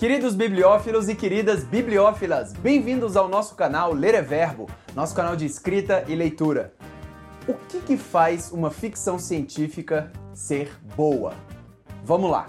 Queridos bibliófilos e queridas bibliófilas, bem-vindos ao nosso canal Ler é Verbo, nosso canal de escrita e leitura. O que, que faz uma ficção científica ser boa? Vamos lá!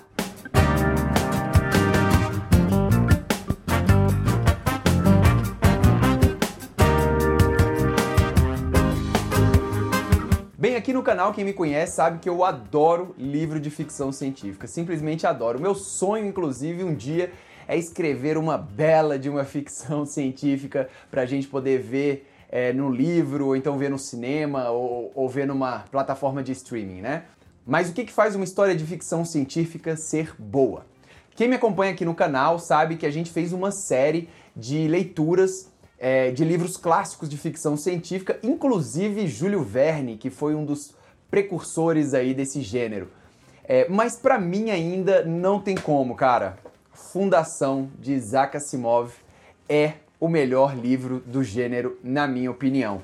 Bem, aqui no canal, quem me conhece sabe que eu adoro livro de ficção científica. Simplesmente adoro. Meu sonho, inclusive, um dia é escrever uma bela de uma ficção científica para a gente poder ver é, no livro, ou então ver no cinema, ou, ou ver numa plataforma de streaming, né? Mas o que, que faz uma história de ficção científica ser boa? Quem me acompanha aqui no canal sabe que a gente fez uma série de leituras é, de livros clássicos de ficção científica, inclusive Júlio Verne, que foi um dos precursores aí desse gênero. É, mas para mim ainda não tem como, cara. Fundação de Isaac Asimov é o melhor livro do gênero, na minha opinião.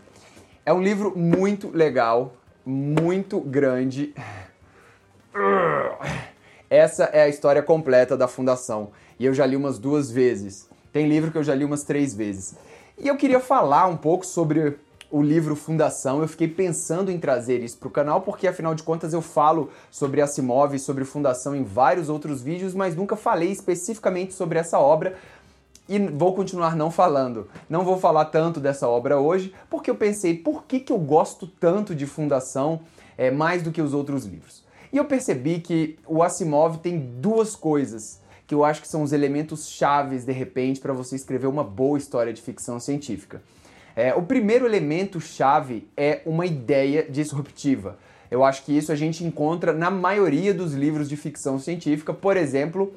É um livro muito legal, muito grande. Essa é a história completa da Fundação e eu já li umas duas vezes. Tem livro que eu já li umas três vezes. E eu queria falar um pouco sobre o livro Fundação. Eu fiquei pensando em trazer isso para o canal porque, afinal de contas, eu falo sobre Asimov e sobre Fundação em vários outros vídeos, mas nunca falei especificamente sobre essa obra e vou continuar não falando. Não vou falar tanto dessa obra hoje porque eu pensei por que, que eu gosto tanto de Fundação é, mais do que os outros livros. E eu percebi que o Asimov tem duas coisas que eu acho que são os elementos chaves, de repente, para você escrever uma boa história de ficção científica. É, o primeiro elemento chave é uma ideia disruptiva. Eu acho que isso a gente encontra na maioria dos livros de ficção científica. Por exemplo,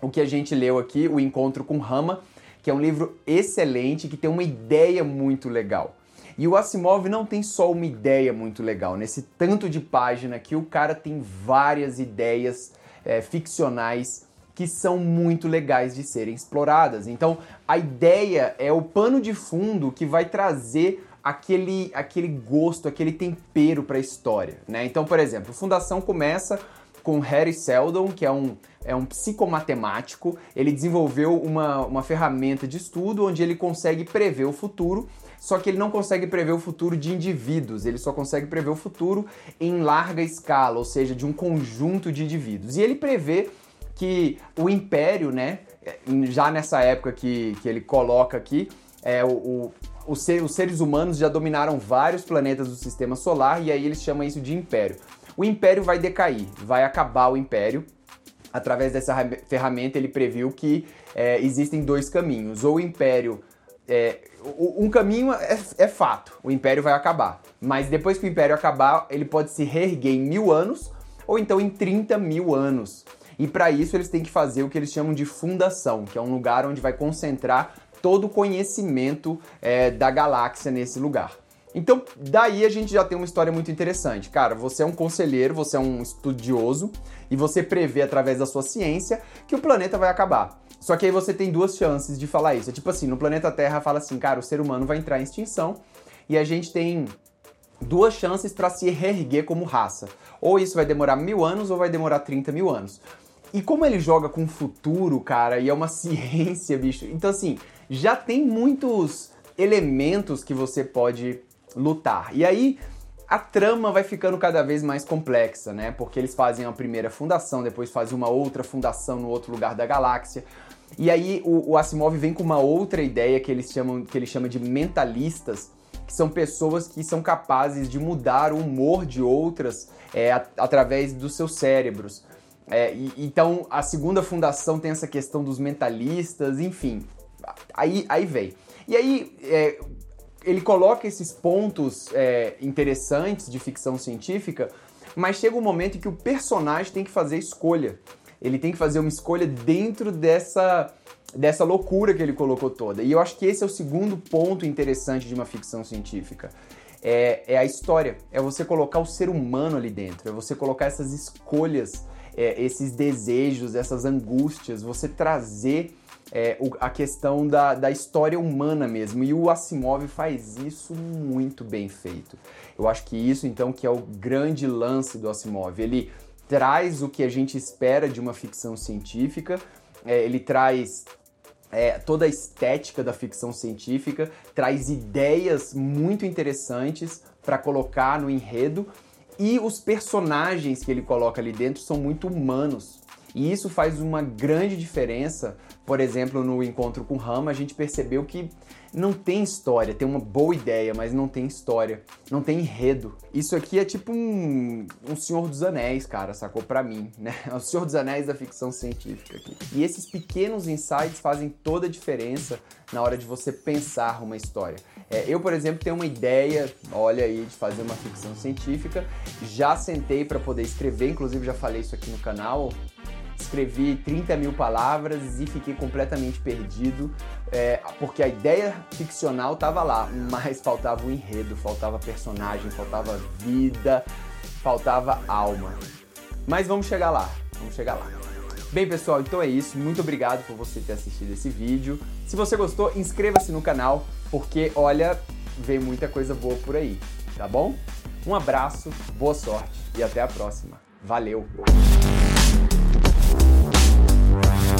o que a gente leu aqui, O Encontro com Rama, que é um livro excelente, que tem uma ideia muito legal. E o Asimov não tem só uma ideia muito legal. Nesse tanto de página aqui, o cara tem várias ideias é, ficcionais que são muito legais de serem exploradas. Então, a ideia é o pano de fundo que vai trazer aquele, aquele gosto, aquele tempero para a história, né? Então, por exemplo, Fundação começa com Harry Seldon, que é um, é um psicomatemático. Ele desenvolveu uma, uma ferramenta de estudo onde ele consegue prever o futuro, só que ele não consegue prever o futuro de indivíduos, ele só consegue prever o futuro em larga escala, ou seja, de um conjunto de indivíduos. E ele prevê que o Império, né, já nessa época que, que ele coloca aqui, é, o, o os, ser, os seres humanos já dominaram vários planetas do sistema solar e aí eles chamam isso de Império. O Império vai decair, vai acabar o Império. Através dessa ferramenta, ele previu que é, existem dois caminhos. Ou o Império. É, um caminho é, é fato, o Império vai acabar. Mas depois que o Império acabar, ele pode se reerguer em mil anos ou então em 30 mil anos. E para isso eles têm que fazer o que eles chamam de fundação, que é um lugar onde vai concentrar todo o conhecimento é, da galáxia nesse lugar. Então, daí a gente já tem uma história muito interessante. Cara, você é um conselheiro, você é um estudioso e você prevê através da sua ciência que o planeta vai acabar. Só que aí você tem duas chances de falar isso. É tipo assim, no planeta Terra fala assim, cara, o ser humano vai entrar em extinção e a gente tem duas chances para se reerguer como raça. Ou isso vai demorar mil anos ou vai demorar 30 mil anos. E como ele joga com o futuro, cara, e é uma ciência, bicho. Então, assim, já tem muitos elementos que você pode lutar. E aí a trama vai ficando cada vez mais complexa, né? Porque eles fazem a primeira fundação, depois fazem uma outra fundação no outro lugar da galáxia. E aí o, o Asimov vem com uma outra ideia que eles chamam que ele chama de mentalistas, que são pessoas que são capazes de mudar o humor de outras é, através dos seus cérebros. É, e, então a segunda fundação tem essa questão dos mentalistas, enfim. Aí, aí vem. E aí é, ele coloca esses pontos é, interessantes de ficção científica, mas chega um momento em que o personagem tem que fazer escolha. Ele tem que fazer uma escolha dentro dessa, dessa loucura que ele colocou toda. E eu acho que esse é o segundo ponto interessante de uma ficção científica. É, é a história, é você colocar o ser humano ali dentro, é você colocar essas escolhas é, esses desejos, essas angústias, você trazer é, o, a questão da, da história humana mesmo. E o Asimov faz isso muito bem feito. Eu acho que isso, então, que é o grande lance do Asimov. Ele traz o que a gente espera de uma ficção científica, é, ele traz é, toda a estética da ficção científica, traz ideias muito interessantes para colocar no enredo e os personagens que ele coloca ali dentro são muito humanos. E isso faz uma grande diferença. Por exemplo, no encontro com Rama, a gente percebeu que não tem história, tem uma boa ideia, mas não tem história, não tem enredo. Isso aqui é tipo um, um Senhor dos Anéis, cara, sacou? Pra mim, né? É o Senhor dos Anéis da ficção científica aqui. E esses pequenos insights fazem toda a diferença na hora de você pensar uma história. É, eu, por exemplo, tenho uma ideia, olha aí, de fazer uma ficção científica. Já sentei para poder escrever, inclusive já falei isso aqui no canal escrevi 30 mil palavras e fiquei completamente perdido, é, porque a ideia ficcional estava lá, mas faltava o enredo, faltava personagem, faltava vida, faltava alma. Mas vamos chegar lá, vamos chegar lá. Bem, pessoal, então é isso. Muito obrigado por você ter assistido esse vídeo. Se você gostou, inscreva-se no canal, porque, olha, vem muita coisa boa por aí, tá bom? Um abraço, boa sorte e até a próxima. Valeu! right.